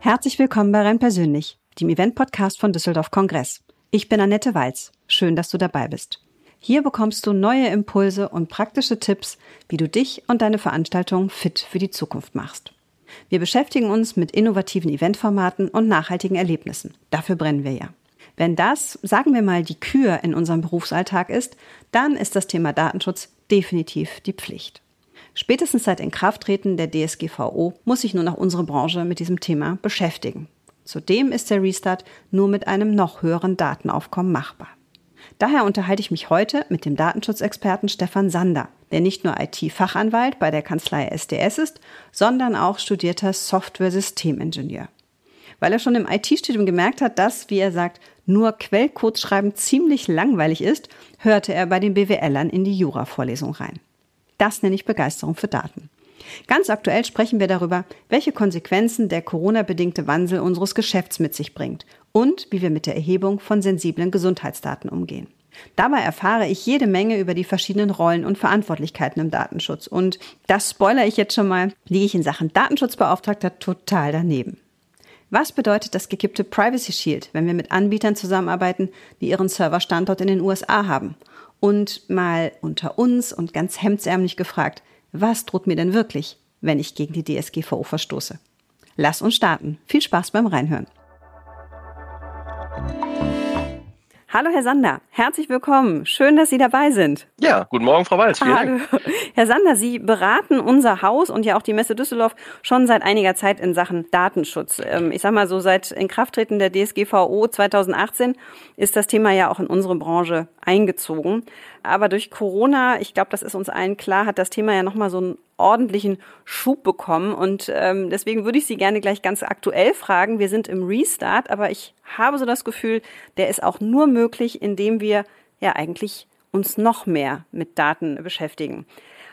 Herzlich willkommen bei Renn Persönlich, dem Event-Podcast von Düsseldorf Kongress. Ich bin Annette Walz. Schön, dass du dabei bist. Hier bekommst du neue Impulse und praktische Tipps, wie du dich und deine Veranstaltung fit für die Zukunft machst. Wir beschäftigen uns mit innovativen Eventformaten und nachhaltigen Erlebnissen. Dafür brennen wir ja. Wenn das, sagen wir mal, die Kür in unserem Berufsalltag ist, dann ist das Thema Datenschutz definitiv die Pflicht. Spätestens seit Inkrafttreten der DSGVO muss sich nun auch unsere Branche mit diesem Thema beschäftigen. Zudem ist der Restart nur mit einem noch höheren Datenaufkommen machbar. Daher unterhalte ich mich heute mit dem Datenschutzexperten Stefan Sander, der nicht nur IT-Fachanwalt bei der Kanzlei SDS ist, sondern auch studierter Software-Systemingenieur. Weil er schon im IT-Studium gemerkt hat, dass, wie er sagt, nur Quellcodes schreiben ziemlich langweilig ist, hörte er bei den BWLern in die Jura-Vorlesung rein. Das nenne ich Begeisterung für Daten. Ganz aktuell sprechen wir darüber, welche Konsequenzen der Corona-bedingte Wandel unseres Geschäfts mit sich bringt und wie wir mit der Erhebung von sensiblen Gesundheitsdaten umgehen. Dabei erfahre ich jede Menge über die verschiedenen Rollen und Verantwortlichkeiten im Datenschutz. Und das spoiler ich jetzt schon mal, liege ich in Sachen Datenschutzbeauftragter total daneben. Was bedeutet das gekippte Privacy Shield, wenn wir mit Anbietern zusammenarbeiten, die ihren Serverstandort in den USA haben? Und mal unter uns und ganz hemdsärmlich gefragt, was droht mir denn wirklich, wenn ich gegen die DSGVO verstoße? Lass uns starten. Viel Spaß beim Reinhören. Hallo Herr Sander, herzlich willkommen. Schön, dass Sie dabei sind. Ja, guten Morgen, Frau Walz. Vielen Hallo. Dank. Herr Sander, Sie beraten unser Haus und ja auch die Messe Düsseldorf schon seit einiger Zeit in Sachen Datenschutz. Ähm, ich sag mal so, seit Inkrafttreten der DSGVO 2018 ist das Thema ja auch in unsere Branche eingezogen. Aber durch Corona, ich glaube, das ist uns allen klar, hat das Thema ja nochmal so einen ordentlichen Schub bekommen. Und ähm, deswegen würde ich Sie gerne gleich ganz aktuell fragen. Wir sind im Restart, aber ich habe so das Gefühl, der ist auch nur möglich, indem wir ja eigentlich uns noch mehr mit Daten beschäftigen.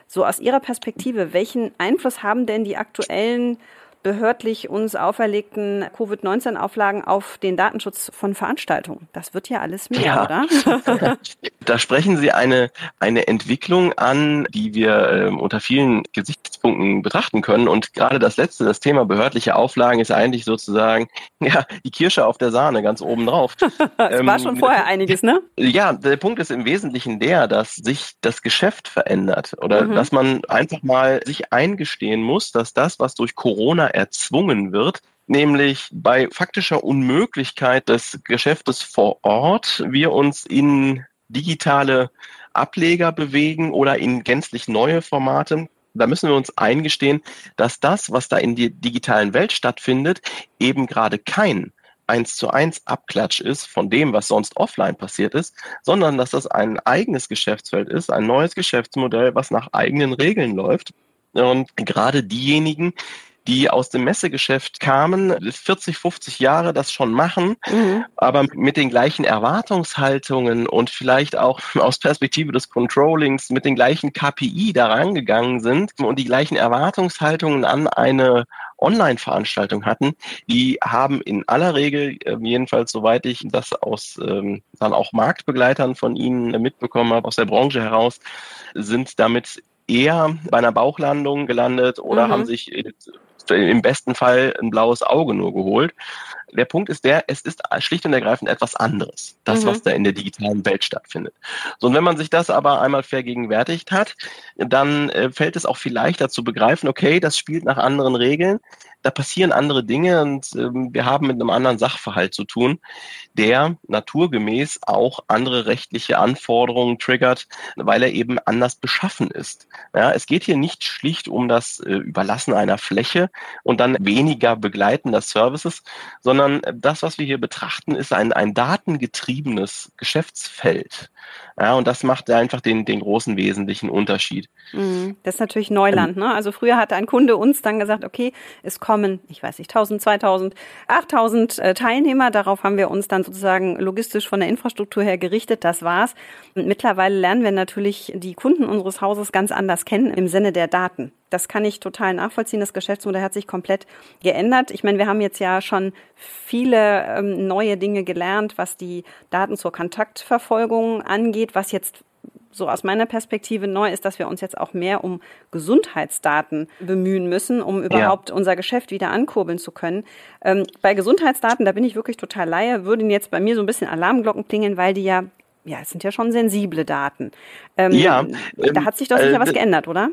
So aus Ihrer Perspektive, welchen Einfluss haben denn die aktuellen behördlich uns auferlegten Covid-19-Auflagen auf den Datenschutz von Veranstaltungen. Das wird ja alles mehr, ja. oder? da sprechen Sie eine, eine Entwicklung an, die wir äh, unter vielen Gesichtspunkten betrachten können. Und gerade das letzte, das Thema behördliche Auflagen, ist eigentlich sozusagen ja, die Kirsche auf der Sahne ganz oben drauf. es ähm, war schon vorher einiges, ne? Ja, der Punkt ist im Wesentlichen der, dass sich das Geschäft verändert oder mhm. dass man einfach mal sich eingestehen muss, dass das, was durch Corona erzwungen wird, nämlich bei faktischer Unmöglichkeit des Geschäftes vor Ort wir uns in digitale Ableger bewegen oder in gänzlich neue Formate. Da müssen wir uns eingestehen, dass das, was da in der digitalen Welt stattfindet, eben gerade kein eins zu eins Abklatsch ist von dem, was sonst offline passiert ist, sondern dass das ein eigenes Geschäftsfeld ist, ein neues Geschäftsmodell, was nach eigenen Regeln läuft. Und gerade diejenigen, die aus dem Messegeschäft kamen, 40, 50 Jahre das schon machen, mhm. aber mit den gleichen Erwartungshaltungen und vielleicht auch aus Perspektive des Controllings mit den gleichen KPI daran gegangen sind und die gleichen Erwartungshaltungen an eine Online-Veranstaltung hatten, die haben in aller Regel, äh, jedenfalls soweit ich das aus ähm, dann auch Marktbegleitern von Ihnen mitbekommen habe, aus der Branche heraus, sind damit eher bei einer Bauchlandung gelandet oder mhm. haben sich im besten Fall ein blaues Auge nur geholt. Der Punkt ist der, es ist schlicht und ergreifend etwas anderes, das, mhm. was da in der digitalen Welt stattfindet. So, und wenn man sich das aber einmal vergegenwärtigt hat, dann äh, fällt es auch viel leichter zu begreifen, okay, das spielt nach anderen Regeln, da passieren andere Dinge und ähm, wir haben mit einem anderen Sachverhalt zu tun, der naturgemäß auch andere rechtliche Anforderungen triggert, weil er eben anders beschaffen ist. Ja, es geht hier nicht schlicht um das äh, Überlassen einer Fläche und dann weniger begleitender Services, sondern das, was wir hier betrachten, ist ein, ein datengetriebenes Geschäftsfeld. Ja, und das macht einfach den, den großen wesentlichen Unterschied. Mhm. Das ist natürlich Neuland. Ähm, ne? Also früher hat ein Kunde uns dann gesagt, okay, es kommen, ich weiß nicht, 1000, 2000, 8000 äh, Teilnehmer. Darauf haben wir uns dann sozusagen logistisch von der Infrastruktur her gerichtet. Das war's. Und mittlerweile lernen wir natürlich die Kunden unseres Hauses ganz anders kennen im Sinne der Daten. Das kann ich total nachvollziehen. Das Geschäftsmodell hat sich komplett geändert. Ich meine, wir haben jetzt ja schon viele ähm, neue Dinge gelernt, was die Daten zur Kontaktverfolgung angeht, was jetzt so aus meiner Perspektive neu ist, dass wir uns jetzt auch mehr um Gesundheitsdaten bemühen müssen, um überhaupt ja. unser Geschäft wieder ankurbeln zu können. Ähm, bei Gesundheitsdaten, da bin ich wirklich total laie, würden jetzt bei mir so ein bisschen Alarmglocken klingeln, weil die ja, ja, es sind ja schon sensible Daten. Ähm, ja. Ähm, da hat sich doch sicher äh, was geändert, oder?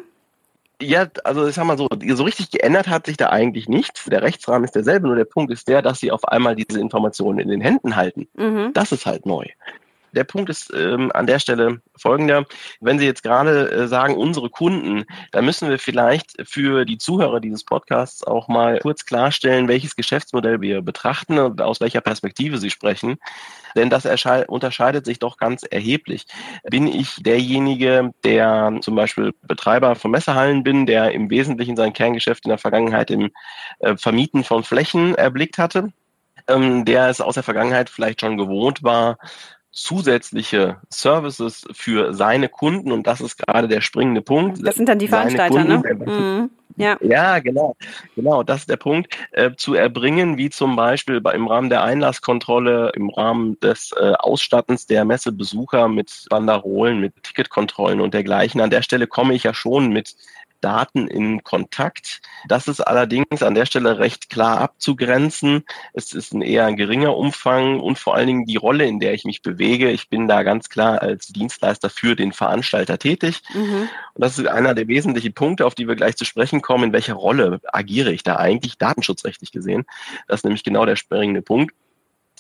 Ja, also ich sag mal so, so richtig geändert hat sich da eigentlich nichts. Der Rechtsrahmen ist derselbe, nur der Punkt ist der, dass sie auf einmal diese Informationen in den Händen halten. Mhm. Das ist halt neu. Der Punkt ist ähm, an der Stelle folgender. Wenn Sie jetzt gerade äh, sagen, unsere Kunden, dann müssen wir vielleicht für die Zuhörer dieses Podcasts auch mal kurz klarstellen, welches Geschäftsmodell wir betrachten und aus welcher Perspektive Sie sprechen. Denn das unterscheidet sich doch ganz erheblich. Bin ich derjenige, der zum Beispiel Betreiber von Messehallen bin, der im Wesentlichen sein Kerngeschäft in der Vergangenheit im äh, Vermieten von Flächen erblickt hatte, ähm, der es aus der Vergangenheit vielleicht schon gewohnt war, zusätzliche Services für seine Kunden und das ist gerade der springende Punkt. Das sind dann die Veranstalter, ne? Mhm. Ja. ja, genau, genau, das ist der Punkt, äh, zu erbringen, wie zum Beispiel bei, im Rahmen der Einlasskontrolle, im Rahmen des äh, Ausstattens der Messebesucher mit Banderolen, mit Ticketkontrollen und dergleichen. An der Stelle komme ich ja schon mit Daten in Kontakt. Das ist allerdings an der Stelle recht klar abzugrenzen. Es ist ein eher geringer Umfang und vor allen Dingen die Rolle, in der ich mich bewege. Ich bin da ganz klar als Dienstleister für den Veranstalter tätig. Mhm. Und das ist einer der wesentlichen Punkte, auf die wir gleich zu sprechen kommen. In welcher Rolle agiere ich da eigentlich datenschutzrechtlich gesehen? Das ist nämlich genau der springende Punkt.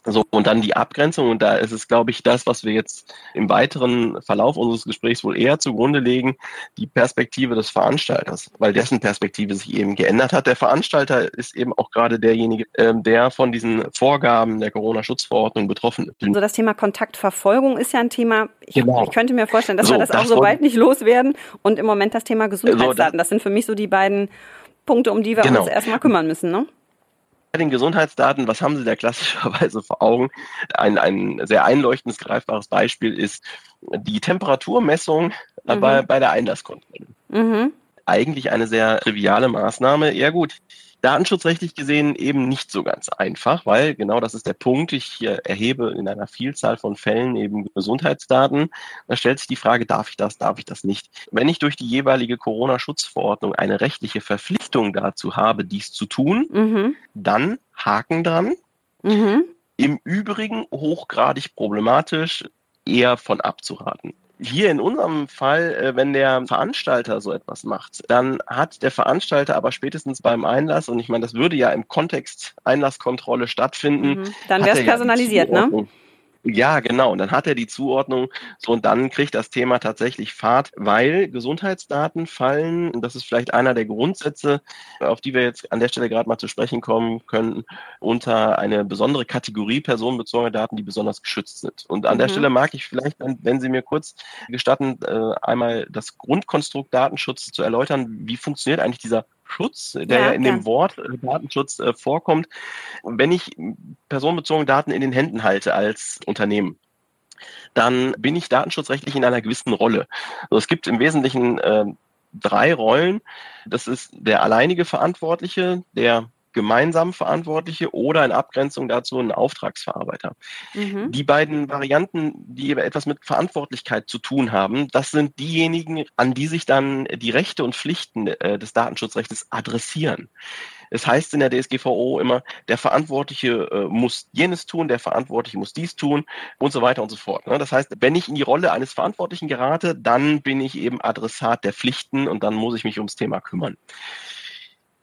So, und dann die Abgrenzung, und da ist es, glaube ich, das, was wir jetzt im weiteren Verlauf unseres Gesprächs wohl eher zugrunde legen, die Perspektive des Veranstalters, weil dessen Perspektive sich eben geändert hat. Der Veranstalter ist eben auch gerade derjenige, ähm, der von diesen Vorgaben der Corona-Schutzverordnung betroffen ist. Also das Thema Kontaktverfolgung ist ja ein Thema, ich, genau. ich könnte mir vorstellen, dass so, wir das, das auch so bald nicht loswerden. Und im Moment das Thema Gesundheitsdaten, so, das, das sind für mich so die beiden Punkte, um die wir genau. uns erstmal kümmern müssen. Ne? Bei den Gesundheitsdaten, was haben Sie da klassischerweise vor Augen? Ein, ein sehr einleuchtendes, greifbares Beispiel ist die Temperaturmessung mhm. bei, bei der Einlasskontrolle. Mhm. Eigentlich eine sehr triviale Maßnahme. Ja gut, Datenschutzrechtlich gesehen eben nicht so ganz einfach, weil genau das ist der Punkt. Ich erhebe in einer Vielzahl von Fällen eben Gesundheitsdaten. Da stellt sich die Frage, darf ich das, darf ich das nicht? Wenn ich durch die jeweilige Corona-Schutzverordnung eine rechtliche Verpflichtung dazu habe, dies zu tun, mhm. dann Haken dran. Mhm. Im Übrigen hochgradig problematisch, eher von abzuraten. Hier in unserem Fall, äh, wenn der Veranstalter so etwas macht, dann hat der Veranstalter aber spätestens beim Einlass, und ich meine, das würde ja im Kontext Einlasskontrolle stattfinden. Mhm. Dann wäre es personalisiert, ja ne? Ja, genau. Und dann hat er die Zuordnung. So, und dann kriegt das Thema tatsächlich Fahrt, weil Gesundheitsdaten fallen, und das ist vielleicht einer der Grundsätze, auf die wir jetzt an der Stelle gerade mal zu sprechen kommen könnten, unter eine besondere Kategorie personenbezogene Daten, die besonders geschützt sind. Und an mhm. der Stelle mag ich vielleicht, wenn Sie mir kurz gestatten, äh, einmal das Grundkonstrukt Datenschutz zu erläutern. Wie funktioniert eigentlich dieser Schutz, der ja, ja in dem Wort äh, Datenschutz äh, vorkommt. Wenn ich personenbezogene Daten in den Händen halte als Unternehmen, dann bin ich datenschutzrechtlich in einer gewissen Rolle. Also es gibt im Wesentlichen äh, drei Rollen. Das ist der alleinige Verantwortliche, der gemeinsam Verantwortliche oder in Abgrenzung dazu ein Auftragsverarbeiter. Mhm. Die beiden Varianten, die etwas mit Verantwortlichkeit zu tun haben, das sind diejenigen, an die sich dann die Rechte und Pflichten äh, des Datenschutzrechts adressieren. Es heißt in der DSGVO immer, der Verantwortliche äh, muss jenes tun, der Verantwortliche muss dies tun und so weiter und so fort. Ne? Das heißt, wenn ich in die Rolle eines Verantwortlichen gerate, dann bin ich eben Adressat der Pflichten und dann muss ich mich ums Thema kümmern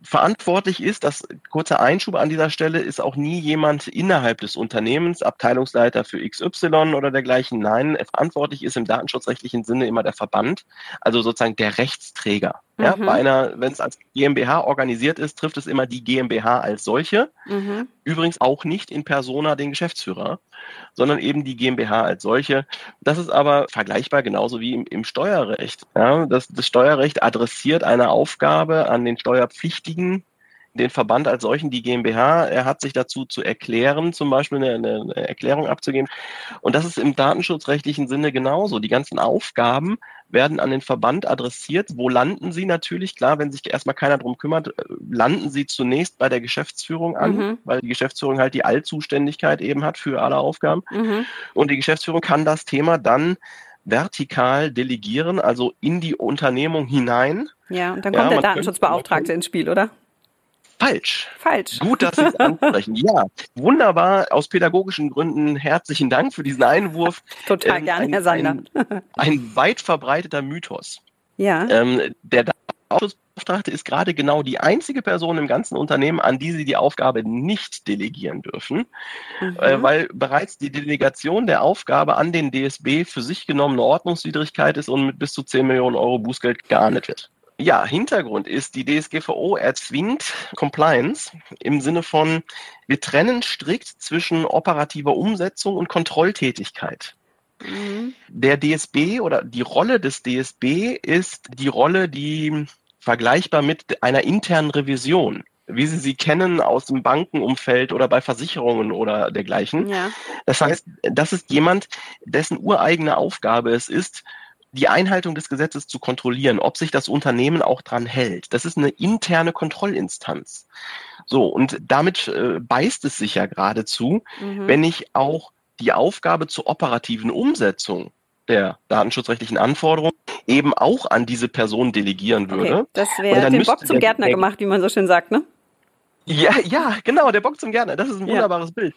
verantwortlich ist, das kurze Einschub an dieser Stelle, ist auch nie jemand innerhalb des Unternehmens, Abteilungsleiter für XY oder dergleichen. Nein, verantwortlich ist im datenschutzrechtlichen Sinne immer der Verband, also sozusagen der Rechtsträger. Ja, mhm. bei einer, wenn es als GmbH organisiert ist, trifft es immer die GmbH als solche. Mhm. Übrigens auch nicht in Persona den Geschäftsführer, sondern eben die GmbH als solche. Das ist aber vergleichbar genauso wie im, im Steuerrecht. Ja, das, das Steuerrecht adressiert eine Aufgabe an den Steuerpflichtigen den Verband als solchen, die GmbH, er hat sich dazu zu erklären, zum Beispiel eine, eine Erklärung abzugeben. Und das ist im datenschutzrechtlichen Sinne genauso. Die ganzen Aufgaben werden an den Verband adressiert. Wo landen sie natürlich? Klar, wenn sich erstmal keiner drum kümmert, äh, landen sie zunächst bei der Geschäftsführung an, mhm. weil die Geschäftsführung halt die Allzuständigkeit eben hat für alle Aufgaben. Mhm. Und die Geschäftsführung kann das Thema dann vertikal delegieren, also in die Unternehmung hinein. Ja, und dann kommt ja, der Datenschutzbeauftragte ins Spiel, oder? Falsch. Falsch. Gut, dass Sie es ansprechen. ja, wunderbar. Aus pädagogischen Gründen herzlichen Dank für diesen Einwurf. Total ähm, gerne, ein, Herr Sander. Ein, ein, weit verbreiteter Mythos. Ja. Ähm, der Datenschutzbeauftragte ist gerade genau die einzige Person im ganzen Unternehmen, an die Sie die Aufgabe nicht delegieren dürfen, mhm. äh, weil bereits die Delegation der Aufgabe an den DSB für sich genommene Ordnungswidrigkeit ist und mit bis zu 10 Millionen Euro Bußgeld geahndet wird. Ja, Hintergrund ist, die DSGVO erzwingt Compliance im Sinne von, wir trennen strikt zwischen operativer Umsetzung und Kontrolltätigkeit. Mhm. Der DSB oder die Rolle des DSB ist die Rolle, die vergleichbar mit einer internen Revision wie Sie sie kennen aus dem Bankenumfeld oder bei Versicherungen oder dergleichen. Ja. Das heißt, das ist jemand, dessen ureigene Aufgabe es ist, die Einhaltung des Gesetzes zu kontrollieren, ob sich das Unternehmen auch dran hält. Das ist eine interne Kontrollinstanz. So, und damit äh, beißt es sich ja geradezu, mhm. wenn ich auch die Aufgabe zur operativen Umsetzung der datenschutzrechtlichen Anforderungen eben auch an diese Person delegieren würde. Okay, das wäre den Bock zum Gärtner gemacht, wie man so schön sagt, ne? Ja, ja, genau, der Bock zum Gärtner. Das ist ein wunderbares ja. Bild.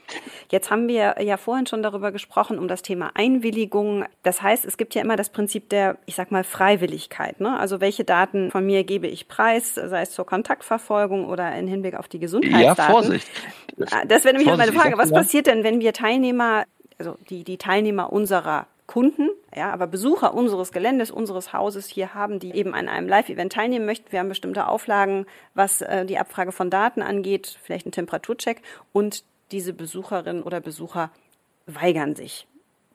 Jetzt haben wir ja vorhin schon darüber gesprochen, um das Thema Einwilligung. Das heißt, es gibt ja immer das Prinzip der, ich sag mal, Freiwilligkeit. Ne? Also welche Daten von mir gebe ich preis, sei es zur Kontaktverfolgung oder in Hinblick auf die Gesundheitsdaten. Ja, Vorsicht. Ah, das wäre nämlich Vorsicht, meine Frage. Was passiert denn, wenn wir Teilnehmer, also die, die Teilnehmer unserer Kunden, ja, aber Besucher unseres Geländes, unseres Hauses hier haben, die eben an einem Live-Event teilnehmen möchten. Wir haben bestimmte Auflagen, was äh, die Abfrage von Daten angeht, vielleicht einen Temperaturcheck und diese Besucherinnen oder Besucher weigern sich.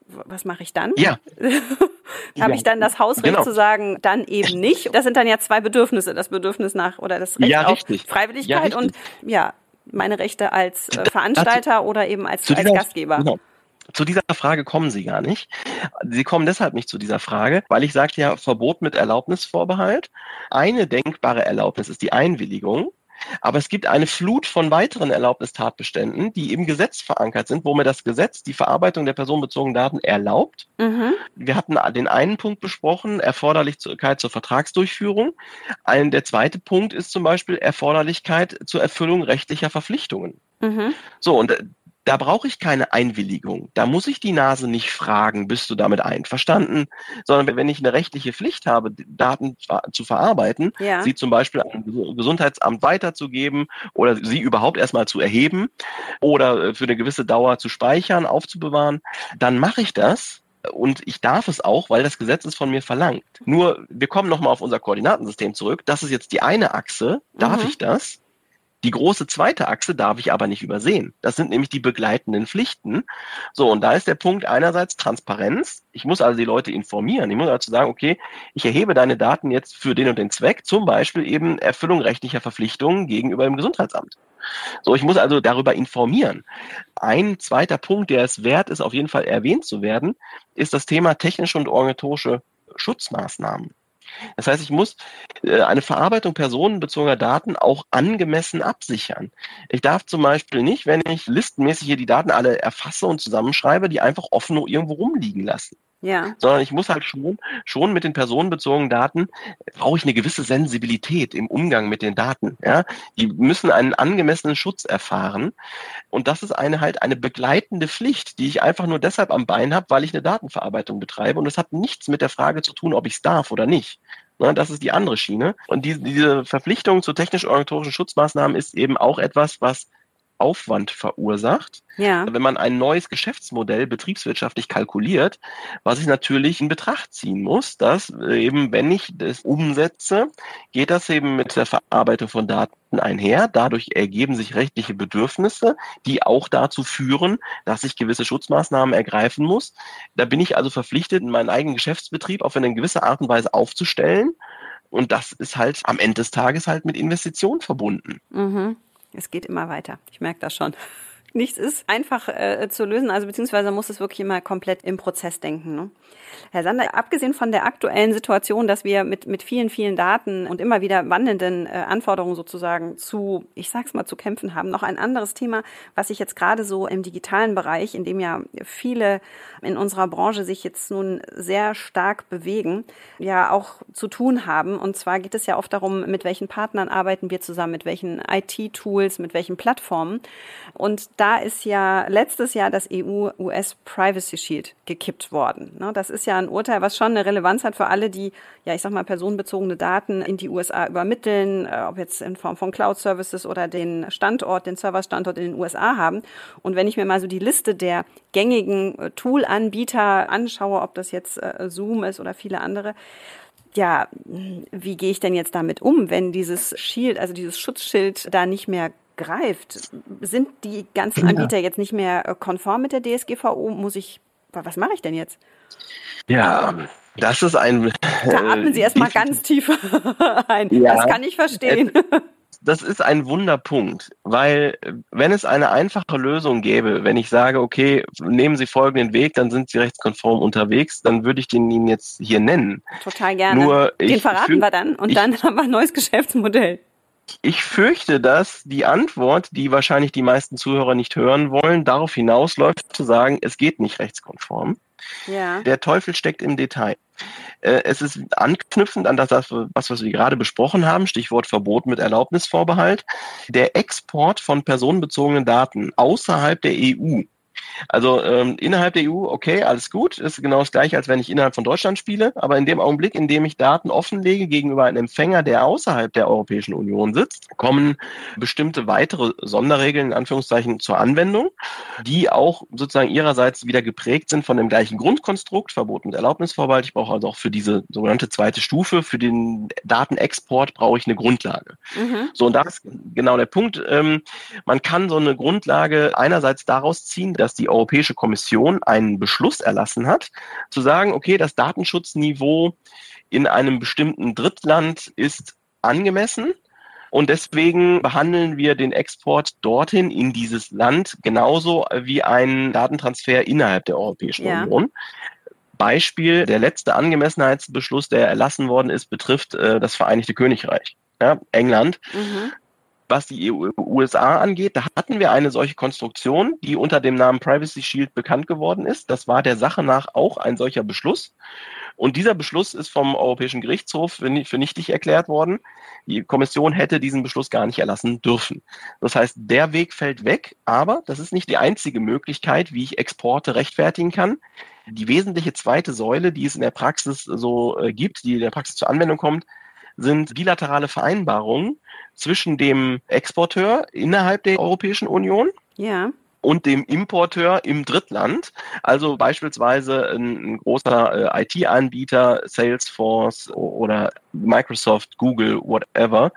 Was mache ich dann? Ja. Habe ich dann das Hausrecht genau. zu sagen, dann eben nicht? Das sind dann ja zwei Bedürfnisse, das Bedürfnis nach oder das Recht ja, auf Freiwilligkeit ja, und ja, meine Rechte als äh, Veranstalter oder eben als, als Gastgeber. Genau. Zu dieser Frage kommen Sie gar nicht. Sie kommen deshalb nicht zu dieser Frage, weil ich sagte ja Verbot mit Erlaubnisvorbehalt. Eine denkbare Erlaubnis ist die Einwilligung. Aber es gibt eine Flut von weiteren Erlaubnistatbeständen, die im Gesetz verankert sind, wo mir das Gesetz die Verarbeitung der personenbezogenen Daten erlaubt. Mhm. Wir hatten den einen Punkt besprochen, Erforderlichkeit zur Vertragsdurchführung. Ein, der zweite Punkt ist zum Beispiel Erforderlichkeit zur Erfüllung rechtlicher Verpflichtungen. Mhm. So, und da brauche ich keine Einwilligung. Da muss ich die Nase nicht fragen, bist du damit einverstanden? Sondern wenn ich eine rechtliche Pflicht habe, Daten zu verarbeiten, ja. sie zum Beispiel an Gesundheitsamt weiterzugeben oder sie überhaupt erstmal zu erheben oder äh, für eine gewisse Dauer zu speichern, aufzubewahren, dann mache ich das und ich darf es auch, weil das Gesetz es von mir verlangt. Nur, wir kommen nochmal auf unser Koordinatensystem zurück. Das ist jetzt die eine Achse. Darf mhm. ich das? Die große zweite Achse darf ich aber nicht übersehen. Das sind nämlich die begleitenden Pflichten. So, und da ist der Punkt einerseits Transparenz. Ich muss also die Leute informieren. Ich muss also sagen, okay, ich erhebe deine Daten jetzt für den und den Zweck, zum Beispiel eben Erfüllung rechtlicher Verpflichtungen gegenüber dem Gesundheitsamt. So, ich muss also darüber informieren. Ein zweiter Punkt, der es wert ist, auf jeden Fall erwähnt zu werden, ist das Thema technische und organisatorische Schutzmaßnahmen. Das heißt, ich muss äh, eine Verarbeitung personenbezogener Daten auch angemessen absichern. Ich darf zum Beispiel nicht, wenn ich listenmäßig hier die Daten alle erfasse und zusammenschreibe, die einfach offen irgendwo rumliegen lassen. Ja. Sondern ich muss halt schon, schon mit den personenbezogenen Daten, brauche ich eine gewisse Sensibilität im Umgang mit den Daten. Ja? Die müssen einen angemessenen Schutz erfahren. Und das ist eine halt eine begleitende Pflicht, die ich einfach nur deshalb am Bein habe, weil ich eine Datenverarbeitung betreibe. Und das hat nichts mit der Frage zu tun, ob ich es darf oder nicht. Ne, das ist die andere Schiene. Und diese, diese Verpflichtung zu technisch-organisatorischen Schutzmaßnahmen ist eben auch etwas, was Aufwand verursacht. Ja. Wenn man ein neues Geschäftsmodell betriebswirtschaftlich kalkuliert, was ich natürlich in Betracht ziehen muss, dass eben, wenn ich das umsetze, geht das eben mit der Verarbeitung von Daten einher. Dadurch ergeben sich rechtliche Bedürfnisse, die auch dazu führen, dass ich gewisse Schutzmaßnahmen ergreifen muss. Da bin ich also verpflichtet, meinen eigenen Geschäftsbetrieb auf eine gewisse Art und Weise aufzustellen Und das ist halt am Ende des Tages halt mit Investitionen verbunden. Mhm. Es geht immer weiter. Ich merke das schon nichts ist einfach äh, zu lösen, also beziehungsweise muss es wirklich immer komplett im Prozess denken. Ne? Herr Sander, abgesehen von der aktuellen Situation, dass wir mit, mit vielen, vielen Daten und immer wieder wandelnden äh, Anforderungen sozusagen zu, ich sag's mal, zu kämpfen haben, noch ein anderes Thema, was sich jetzt gerade so im digitalen Bereich, in dem ja viele in unserer Branche sich jetzt nun sehr stark bewegen, ja auch zu tun haben. Und zwar geht es ja oft darum, mit welchen Partnern arbeiten wir zusammen, mit welchen IT-Tools, mit welchen Plattformen. Und da ist ja letztes Jahr das EU-US Privacy Shield gekippt worden. Ne, das ist ja ein Urteil, was schon eine Relevanz hat für alle, die, ja, ich sag mal, personenbezogene Daten in die USA übermitteln, äh, ob jetzt in Form von Cloud Services oder den Standort, den Serverstandort in den USA haben. Und wenn ich mir mal so die Liste der gängigen äh, Tool-Anbieter anschaue, ob das jetzt äh, Zoom ist oder viele andere, ja, wie gehe ich denn jetzt damit um, wenn dieses Shield, also dieses Schutzschild da nicht mehr greift? Sind die ganzen Anbieter jetzt nicht mehr konform mit der DSGVO? Muss ich, was mache ich denn jetzt? Ja, das ist ein. Da atmen Sie erstmal ganz tief ein. Ja, das kann ich verstehen. Das ist ein Wunderpunkt, weil wenn es eine einfache Lösung gäbe, wenn ich sage, okay, nehmen Sie folgenden Weg, dann sind Sie rechtskonform unterwegs, dann würde ich den Ihnen jetzt hier nennen. Total gerne. Nur den verraten wir dann und ich, dann haben wir ein neues Geschäftsmodell. Ich fürchte, dass die Antwort, die wahrscheinlich die meisten Zuhörer nicht hören wollen, darauf hinausläuft, zu sagen, es geht nicht rechtskonform. Ja. Der Teufel steckt im Detail. Äh, es ist anknüpfend an das, was, was wir gerade besprochen haben, Stichwort Verbot mit Erlaubnisvorbehalt. Der Export von personenbezogenen Daten außerhalb der EU also ähm, innerhalb der EU, okay, alles gut, ist genau das gleiche, als wenn ich innerhalb von Deutschland spiele. Aber in dem Augenblick, in dem ich Daten offenlege gegenüber einem Empfänger, der außerhalb der Europäischen Union sitzt, kommen bestimmte weitere Sonderregeln in Anführungszeichen zur Anwendung, die auch sozusagen ihrerseits wieder geprägt sind von dem gleichen Grundkonstrukt, Verbot und Erlaubnisvorbehalt. Ich brauche also auch für diese sogenannte zweite Stufe, für den Datenexport brauche ich eine Grundlage. Mhm. So, und das ist genau der Punkt. Ähm, man kann so eine Grundlage einerseits daraus ziehen, dass die Europäische Kommission einen Beschluss erlassen hat, zu sagen, okay, das Datenschutzniveau in einem bestimmten Drittland ist angemessen. Und deswegen behandeln wir den Export dorthin in dieses Land genauso wie einen Datentransfer innerhalb der Europäischen ja. Union. Beispiel, der letzte Angemessenheitsbeschluss, der erlassen worden ist, betrifft äh, das Vereinigte Königreich, ja, England. Mhm was die EU, USA angeht, da hatten wir eine solche Konstruktion, die unter dem Namen Privacy Shield bekannt geworden ist. Das war der Sache nach auch ein solcher Beschluss. Und dieser Beschluss ist vom Europäischen Gerichtshof für nichtig erklärt worden. Die Kommission hätte diesen Beschluss gar nicht erlassen dürfen. Das heißt, der Weg fällt weg, aber das ist nicht die einzige Möglichkeit, wie ich Exporte rechtfertigen kann. Die wesentliche zweite Säule, die es in der Praxis so äh, gibt, die in der Praxis zur Anwendung kommt, sind bilaterale Vereinbarungen zwischen dem Exporteur innerhalb der Europäischen Union. Ja und dem Importeur im Drittland. Also beispielsweise ein, ein großer äh, IT-Anbieter, Salesforce oder Microsoft, Google, whatever,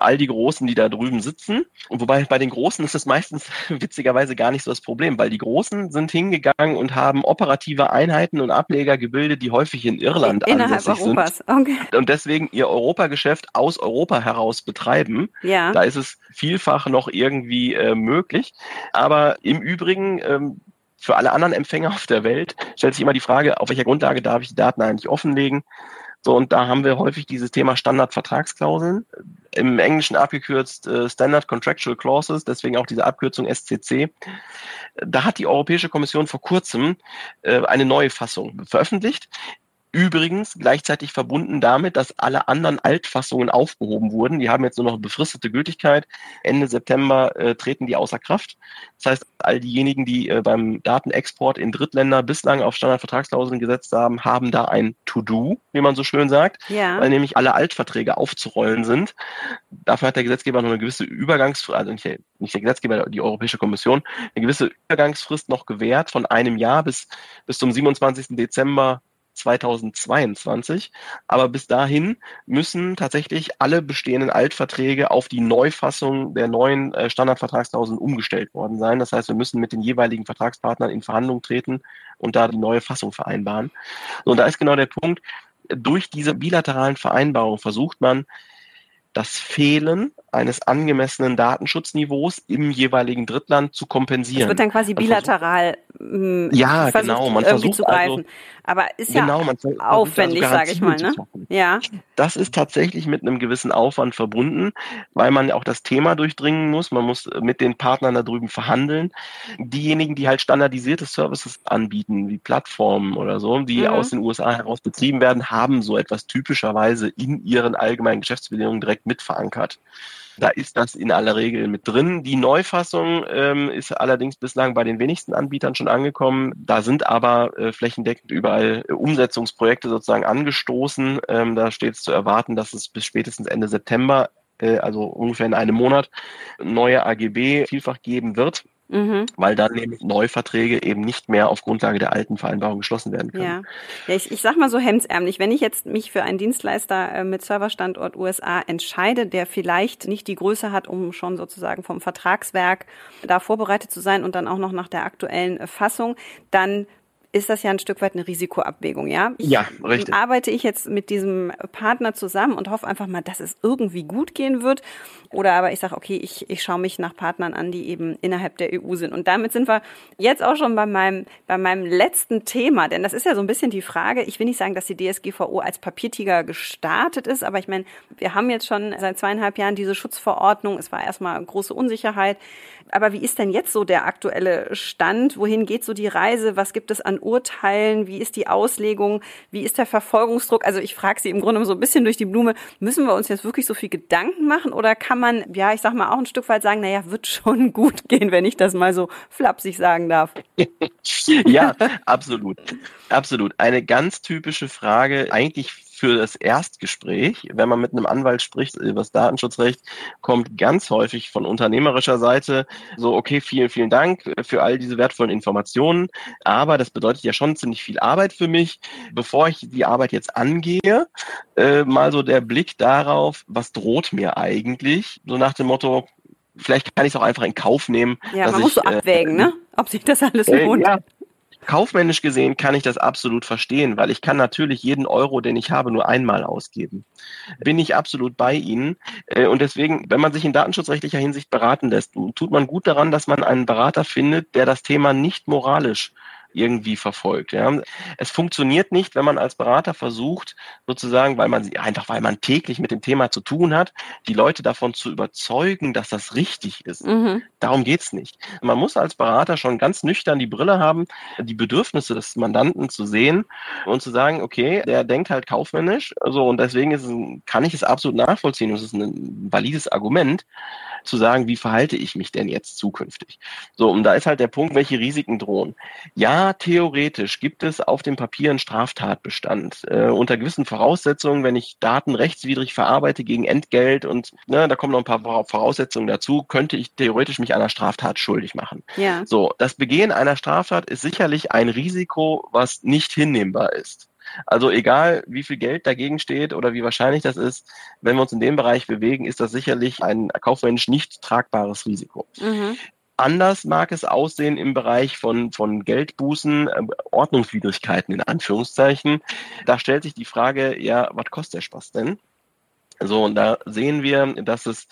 all die Großen, die da drüben sitzen. Und wobei bei den Großen ist es meistens witzigerweise gar nicht so das Problem, weil die Großen sind hingegangen und haben operative Einheiten und Ableger gebildet, die häufig in Irland Innerhalb ansässig Europas. sind. Okay. Und deswegen ihr Europageschäft aus Europa heraus betreiben. Ja. Da ist es vielfach noch irgendwie äh, möglich. Aber im Übrigen, ähm, für alle anderen Empfänger auf der Welt stellt sich immer die Frage, auf welcher Grundlage darf ich die Daten eigentlich offenlegen? So, und da haben wir häufig dieses Thema Standardvertragsklauseln, im Englischen abgekürzt äh, Standard Contractual Clauses, deswegen auch diese Abkürzung SCC. Da hat die Europäische Kommission vor kurzem äh, eine neue Fassung veröffentlicht, Übrigens gleichzeitig verbunden damit, dass alle anderen Altfassungen aufgehoben wurden. Die haben jetzt nur noch befristete Gültigkeit. Ende September äh, treten die außer Kraft. Das heißt, all diejenigen, die äh, beim Datenexport in Drittländer bislang auf Standardvertragsklauseln gesetzt haben, haben da ein To-Do, wie man so schön sagt, ja. weil nämlich alle Altverträge aufzurollen sind. Dafür hat der Gesetzgeber noch eine gewisse Übergangsfrist, also nicht der, nicht der Gesetzgeber, die Europäische Kommission, eine gewisse Übergangsfrist noch gewährt von einem Jahr bis, bis zum 27. Dezember 2022. Aber bis dahin müssen tatsächlich alle bestehenden Altverträge auf die Neufassung der neuen äh, Standardvertragsklauseln umgestellt worden sein. Das heißt, wir müssen mit den jeweiligen Vertragspartnern in Verhandlungen treten und da die neue Fassung vereinbaren. So, und da ist genau der Punkt, durch diese bilateralen Vereinbarungen versucht man, das Fehlen eines angemessenen Datenschutzniveaus im jeweiligen Drittland zu kompensieren. Das wird dann quasi bilateral versucht, ja, genau, man versucht zu greifen. Also, Aber ist genau, ja also aufwendig, also sage ich mal. Ne? Ja. Das ist tatsächlich mit einem gewissen Aufwand verbunden, weil man auch das Thema durchdringen muss. Man muss mit den Partnern da drüben verhandeln. Diejenigen, die halt standardisierte Services anbieten, wie Plattformen oder so, die mhm. aus den USA heraus betrieben werden, haben so etwas typischerweise in ihren allgemeinen Geschäftsbedingungen direkt mit verankert. Da ist das in aller Regel mit drin. Die Neufassung ähm, ist allerdings bislang bei den wenigsten Anbietern schon angekommen. Da sind aber äh, flächendeckend überall äh, Umsetzungsprojekte sozusagen angestoßen. Ähm, da steht es zu erwarten, dass es bis spätestens Ende September, äh, also ungefähr in einem Monat, neue AGB vielfach geben wird. Mhm. Weil dann nämlich Neuverträge eben nicht mehr auf Grundlage der alten Vereinbarung geschlossen werden können. Ja, ja ich, ich sag mal so hemdsärmlich, wenn ich jetzt mich für einen Dienstleister äh, mit Serverstandort USA entscheide, der vielleicht nicht die Größe hat, um schon sozusagen vom Vertragswerk da vorbereitet zu sein und dann auch noch nach der aktuellen Fassung, dann ist das ja ein Stück weit eine Risikoabwägung, ja? Ich ja, richtig. Arbeite ich jetzt mit diesem Partner zusammen und hoffe einfach mal, dass es irgendwie gut gehen wird. Oder aber ich sage, okay, ich, ich schaue mich nach Partnern an, die eben innerhalb der EU sind. Und damit sind wir jetzt auch schon bei meinem, bei meinem letzten Thema. Denn das ist ja so ein bisschen die Frage, ich will nicht sagen, dass die DSGVO als Papiertiger gestartet ist, aber ich meine, wir haben jetzt schon seit zweieinhalb Jahren diese Schutzverordnung. Es war erstmal große Unsicherheit. Aber wie ist denn jetzt so der aktuelle Stand? Wohin geht so die Reise? Was gibt es an Urteilen? Wie ist die Auslegung? Wie ist der Verfolgungsdruck? Also ich frage Sie im Grunde so ein bisschen durch die Blume. Müssen wir uns jetzt wirklich so viel Gedanken machen? Oder kann man, ja, ich sag mal auch ein Stück weit sagen, naja, wird schon gut gehen, wenn ich das mal so flapsig sagen darf? ja, absolut. Absolut. Eine ganz typische Frage, eigentlich für das Erstgespräch, wenn man mit einem Anwalt spricht über das Datenschutzrecht, kommt ganz häufig von unternehmerischer Seite so, okay, vielen, vielen Dank für all diese wertvollen Informationen, aber das bedeutet ja schon ziemlich viel Arbeit für mich. Bevor ich die Arbeit jetzt angehe, äh, mal so der Blick darauf, was droht mir eigentlich, so nach dem Motto, vielleicht kann ich es auch einfach in Kauf nehmen. Ja, man muss so äh, abwägen, äh, ne? Ob sich das alles äh, lohnt. Ja, Kaufmännisch gesehen kann ich das absolut verstehen, weil ich kann natürlich jeden Euro, den ich habe, nur einmal ausgeben. Bin ich absolut bei Ihnen. Äh, und deswegen, wenn man sich in datenschutzrechtlicher Hinsicht beraten lässt, tut man gut daran, dass man einen Berater findet, der das Thema nicht moralisch irgendwie verfolgt. Ja. Es funktioniert nicht, wenn man als Berater versucht, sozusagen, weil man einfach, weil man täglich mit dem Thema zu tun hat, die Leute davon zu überzeugen, dass das richtig ist. Mhm. Darum geht's nicht. Man muss als Berater schon ganz nüchtern die Brille haben, die Bedürfnisse des Mandanten zu sehen und zu sagen, okay, der denkt halt kaufmännisch, so und deswegen ist kann ich es absolut nachvollziehen. Das ist ein valides Argument zu sagen, wie verhalte ich mich denn jetzt zukünftig? So, und da ist halt der Punkt, welche Risiken drohen. Ja, theoretisch gibt es auf dem Papier einen Straftatbestand. Äh, unter gewissen Voraussetzungen, wenn ich Daten rechtswidrig verarbeite gegen Entgelt und ne, da kommen noch ein paar Voraussetzungen dazu, könnte ich theoretisch mich einer Straftat schuldig machen. Ja. So, das Begehen einer Straftat ist sicherlich ein Risiko, was nicht hinnehmbar ist. Also egal, wie viel Geld dagegen steht oder wie wahrscheinlich das ist, wenn wir uns in dem Bereich bewegen, ist das sicherlich ein kaufmännisch nicht tragbares Risiko. Mhm. Anders mag es aussehen im Bereich von, von Geldbußen, äh, Ordnungswidrigkeiten in Anführungszeichen. Da stellt sich die Frage, ja, was kostet der Spaß denn? So, und da sehen wir, dass es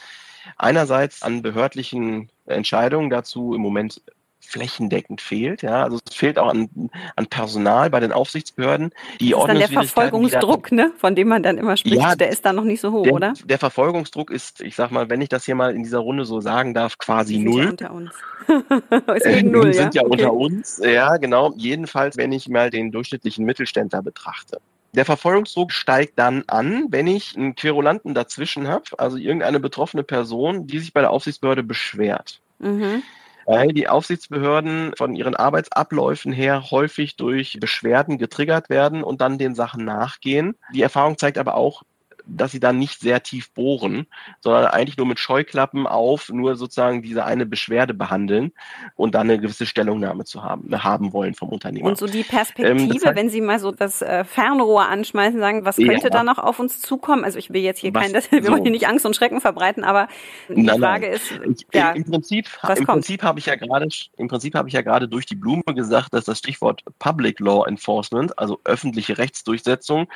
einerseits an behördlichen Entscheidungen dazu im Moment flächendeckend fehlt. Ja, also es fehlt auch an, an Personal bei den Aufsichtsbehörden. Die das ist dann der Verfolgungsdruck, ne, von dem man dann immer spricht. Ja, der ist dann noch nicht so hoch, der, oder? Der Verfolgungsdruck ist, ich sag mal, wenn ich das hier mal in dieser Runde so sagen darf, quasi die null. Ja unter uns. äh, null, sind ja, ja okay. unter uns. Ja, genau. Jedenfalls, wenn ich mal den durchschnittlichen Mittelständler betrachte. Der Verfolgungsdruck steigt dann an, wenn ich einen Querulanten dazwischen habe, also irgendeine betroffene Person, die sich bei der Aufsichtsbehörde beschwert. Mhm weil die Aufsichtsbehörden von ihren Arbeitsabläufen her häufig durch Beschwerden getriggert werden und dann den Sachen nachgehen. Die Erfahrung zeigt aber auch, dass sie dann nicht sehr tief bohren, sondern eigentlich nur mit Scheuklappen auf, nur sozusagen diese eine Beschwerde behandeln und dann eine gewisse Stellungnahme zu haben, haben wollen vom Unternehmer. Und so die Perspektive, ähm, das heißt, wenn Sie mal so das äh, Fernrohr anschmeißen, sagen, was könnte ja. da noch auf uns zukommen? Also ich will jetzt hier kein, wir so. wollen hier nicht Angst und Schrecken verbreiten, aber die nein, Frage nein. ist, ich, ja, im Prinzip, im Prinzip habe ich ja gerade, im Prinzip habe ich ja gerade durch die Blume gesagt, dass das Stichwort Public Law Enforcement, also öffentliche Rechtsdurchsetzung,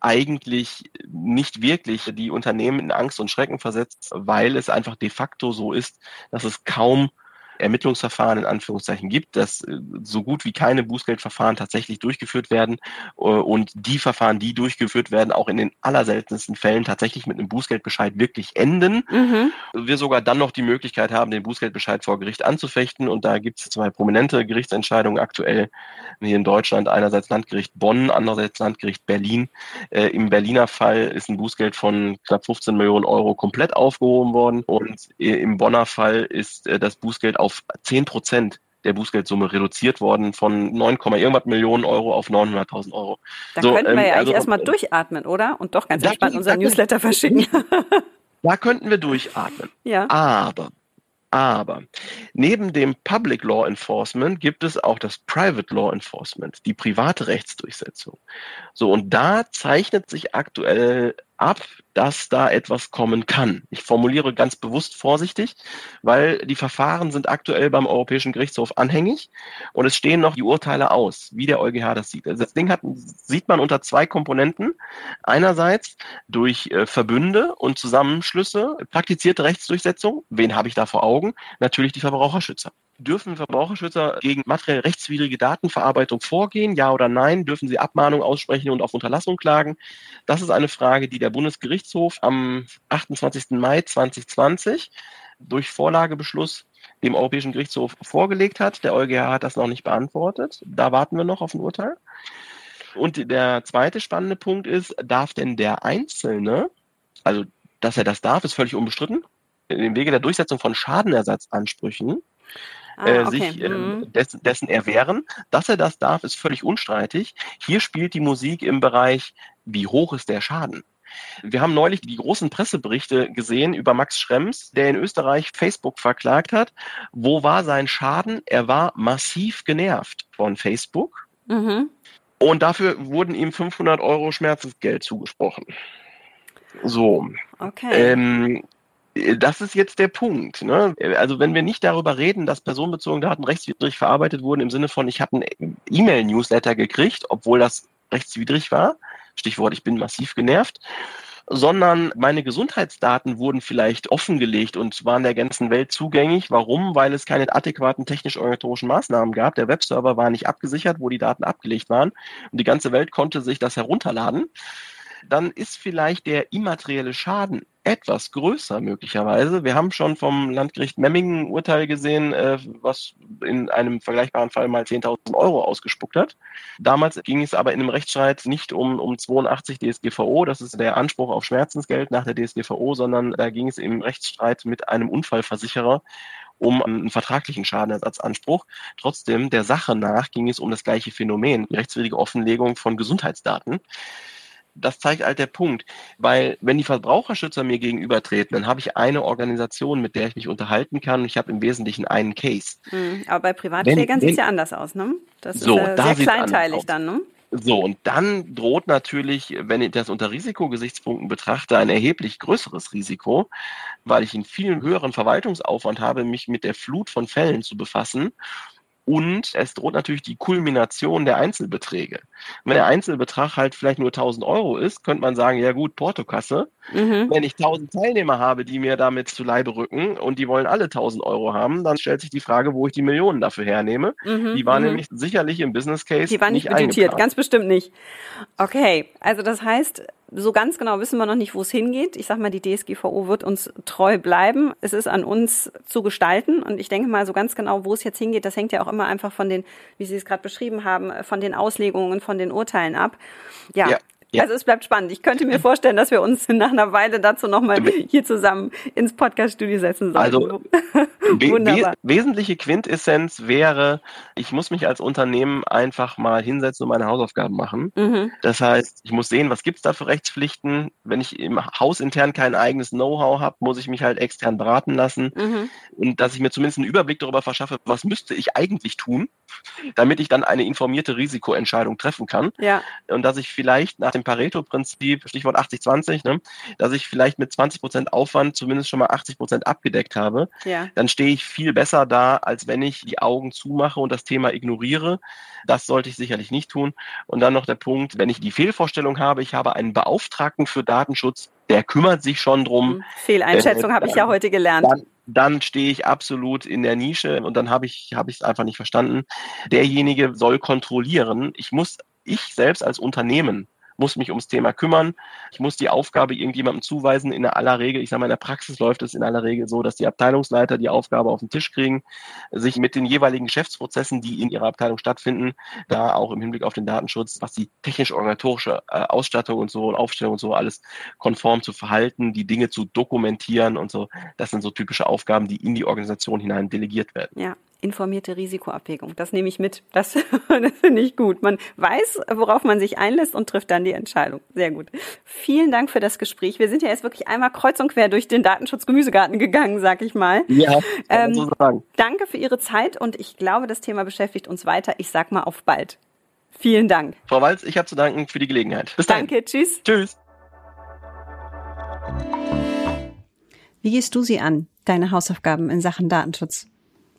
eigentlich nicht wirklich die Unternehmen in Angst und Schrecken versetzt, weil es einfach de facto so ist, dass es kaum Ermittlungsverfahren in Anführungszeichen gibt, dass äh, so gut wie keine Bußgeldverfahren tatsächlich durchgeführt werden äh, und die Verfahren, die durchgeführt werden, auch in den allerseltensten Fällen tatsächlich mit einem Bußgeldbescheid wirklich enden. Mhm. Wir sogar dann noch die Möglichkeit haben, den Bußgeldbescheid vor Gericht anzufechten und da gibt es zwei prominente Gerichtsentscheidungen aktuell hier in Deutschland. Einerseits Landgericht Bonn, andererseits Landgericht Berlin. Äh, Im Berliner Fall ist ein Bußgeld von knapp 15 Millionen Euro komplett aufgehoben worden und im Bonner Fall ist das Bußgeld auf 10 Prozent der Bußgeldsumme reduziert worden von 9, irgendwas Millionen Euro auf 900.000 Euro. Da so, könnten wir ähm, ja also, eigentlich erstmal durchatmen, oder? Und doch ganz entspannt unseren Newsletter verschicken. Da könnten wir durchatmen. Ja. Aber aber neben dem Public Law Enforcement gibt es auch das Private Law Enforcement, die private Rechtsdurchsetzung. So, und da zeichnet sich aktuell ab, dass da etwas kommen kann. Ich formuliere ganz bewusst vorsichtig, weil die Verfahren sind aktuell beim Europäischen Gerichtshof anhängig und es stehen noch die Urteile aus, wie der EuGH das sieht. Also das Ding hat, sieht man unter zwei Komponenten. Einerseits durch äh, Verbünde und Zusammenschlüsse praktizierte Rechtsdurchsetzung. Wen habe ich da vor Augen? Natürlich die Verbraucherschützer. Dürfen Verbraucherschützer gegen materiell rechtswidrige Datenverarbeitung vorgehen? Ja oder nein? Dürfen sie Abmahnung aussprechen und auf Unterlassung klagen? Das ist eine Frage, die der Bundesgerichtshof am 28. Mai 2020 durch Vorlagebeschluss dem Europäischen Gerichtshof vorgelegt hat. Der EuGH hat das noch nicht beantwortet. Da warten wir noch auf ein Urteil. Und der zweite spannende Punkt ist, darf denn der Einzelne, also dass er das darf, ist völlig unbestritten, im Wege der Durchsetzung von Schadenersatzansprüchen ah, äh, okay. sich äh, mhm. dessen, dessen erwehren. Dass er das darf, ist völlig unstreitig. Hier spielt die Musik im Bereich, wie hoch ist der Schaden? Wir haben neulich die großen Presseberichte gesehen über Max Schrems, der in Österreich Facebook verklagt hat. Wo war sein Schaden? Er war massiv genervt von Facebook. Mhm. Und dafür wurden ihm 500 Euro Schmerzensgeld zugesprochen. So. Okay. Ähm, das ist jetzt der Punkt. Ne? Also wenn wir nicht darüber reden, dass personenbezogene Daten rechtswidrig verarbeitet wurden, im Sinne von, ich habe einen E-Mail-Newsletter gekriegt, obwohl das rechtswidrig war, Stichwort, ich bin massiv genervt, sondern meine Gesundheitsdaten wurden vielleicht offengelegt und waren der ganzen Welt zugänglich. Warum? Weil es keine adäquaten technisch-organisatorischen Maßnahmen gab. Der Webserver war nicht abgesichert, wo die Daten abgelegt waren und die ganze Welt konnte sich das herunterladen dann ist vielleicht der immaterielle Schaden etwas größer möglicherweise. Wir haben schon vom Landgericht Memmingen Urteil gesehen, äh, was in einem vergleichbaren Fall mal 10.000 Euro ausgespuckt hat. Damals ging es aber in einem Rechtsstreit nicht um, um 82 DSGVO, das ist der Anspruch auf Schmerzensgeld nach der DSGVO, sondern da ging es im Rechtsstreit mit einem Unfallversicherer um einen vertraglichen Schadenersatzanspruch. Trotzdem, der Sache nach ging es um das gleiche Phänomen, die rechtswidrige Offenlegung von Gesundheitsdaten das zeigt halt der Punkt. Weil wenn die Verbraucherschützer mir gegenübertreten, dann habe ich eine Organisation, mit der ich mich unterhalten kann und ich habe im Wesentlichen einen Case. Mhm, aber bei Privatklägern sieht es ja anders aus, ne? Das so, ist äh, da sehr kleinteilig dann, ne? So, und dann droht natürlich, wenn ich das unter Risikogesichtspunkten betrachte, ein erheblich größeres Risiko, weil ich einen viel höheren Verwaltungsaufwand habe, mich mit der Flut von Fällen zu befassen und es droht natürlich die Kulmination der Einzelbeträge. Wenn der Einzelbetrag halt vielleicht nur 1000 Euro ist, könnte man sagen, ja gut, Portokasse. Mhm. Wenn ich 1000 Teilnehmer habe, die mir damit zu Leibe rücken und die wollen alle 1000 Euro haben, dann stellt sich die Frage, wo ich die Millionen dafür hernehme. Mhm. Die waren mhm. nämlich sicherlich im Business Case Die waren nicht, nicht budgetiert, ganz bestimmt nicht. Okay, also das heißt, so ganz genau wissen wir noch nicht, wo es hingeht. Ich sag mal, die DSGVO wird uns treu bleiben. Es ist an uns zu gestalten. Und ich denke mal, so ganz genau, wo es jetzt hingeht, das hängt ja auch immer einfach von den, wie Sie es gerade beschrieben haben, von den Auslegungen, von den Urteilen ab. Ja, ja. Ja. Also es bleibt spannend. Ich könnte mir vorstellen, dass wir uns nach einer Weile dazu nochmal hier zusammen ins Podcast-Studio setzen sollen. Also Wunderbar. wesentliche Quintessenz wäre, ich muss mich als Unternehmen einfach mal hinsetzen und meine Hausaufgaben machen. Mhm. Das heißt, ich muss sehen, was gibt's da für Rechtspflichten. Wenn ich im Haus intern kein eigenes Know-how habe, muss ich mich halt extern beraten lassen. Mhm. Und dass ich mir zumindest einen Überblick darüber verschaffe, was müsste ich eigentlich tun, damit ich dann eine informierte Risikoentscheidung treffen kann. Ja. Und dass ich vielleicht nach dem Pareto-Prinzip, Stichwort 80-20, ne, dass ich vielleicht mit 20 Prozent Aufwand zumindest schon mal 80 Prozent abgedeckt habe, ja. dann stehe ich viel besser da, als wenn ich die Augen zumache und das Thema ignoriere. Das sollte ich sicherlich nicht tun. Und dann noch der Punkt, wenn ich die Fehlvorstellung habe, ich habe einen Beauftragten für Datenschutz, der kümmert sich schon drum. Fehleinschätzung habe ich ja heute gelernt. Dann, dann stehe ich absolut in der Nische und dann habe ich habe ich es einfach nicht verstanden. Derjenige soll kontrollieren. Ich muss ich selbst als Unternehmen muss mich ums Thema kümmern. Ich muss die Aufgabe irgendjemandem zuweisen. In aller Regel, ich sage mal, in der Praxis läuft es in aller Regel so, dass die Abteilungsleiter die Aufgabe auf den Tisch kriegen, sich mit den jeweiligen Geschäftsprozessen, die in ihrer Abteilung stattfinden, da auch im Hinblick auf den Datenschutz, was die technisch-organisatorische äh, Ausstattung und so und Aufstellung und so alles konform zu verhalten, die Dinge zu dokumentieren und so. Das sind so typische Aufgaben, die in die Organisation hinein delegiert werden. Ja, informierte Risikoabwägung. Das nehme ich mit. Das, das finde ich gut. Man weiß, worauf man sich einlässt und trifft dann die Entscheidung. Sehr gut. Vielen Dank für das Gespräch. Wir sind ja jetzt wirklich einmal kreuz und quer durch den Datenschutz-Gemüsegarten gegangen, sag ich mal. Ja, ähm, so sagen. Danke für Ihre Zeit und ich glaube, das Thema beschäftigt uns weiter. Ich sag mal auf bald. Vielen Dank. Frau Walz, ich habe zu danken für die Gelegenheit. Bis dann. Danke, tschüss. Tschüss. Wie gehst du sie an, deine Hausaufgaben in Sachen Datenschutz?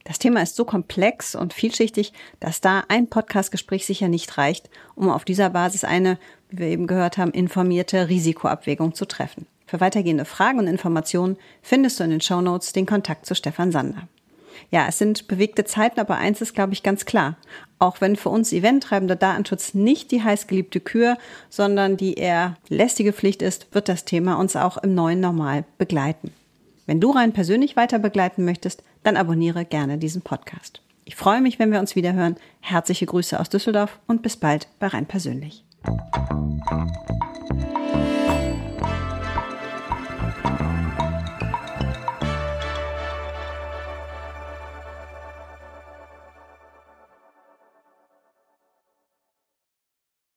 Das Thema ist so komplex und vielschichtig, dass da ein Podcastgespräch sicher nicht reicht, um auf dieser Basis eine, wie wir eben gehört haben, informierte Risikoabwägung zu treffen. Für weitergehende Fragen und Informationen findest du in den Show Notes den Kontakt zu Stefan Sander. Ja, es sind bewegte Zeiten, aber eins ist, glaube ich, ganz klar. Auch wenn für uns Eventtreibender Datenschutz nicht die heißgeliebte Kür, sondern die eher lästige Pflicht ist, wird das Thema uns auch im neuen Normal begleiten. Wenn du rein persönlich weiter begleiten möchtest, dann abonniere gerne diesen Podcast. Ich freue mich, wenn wir uns wieder hören. Herzliche Grüße aus Düsseldorf und bis bald bei rein persönlich.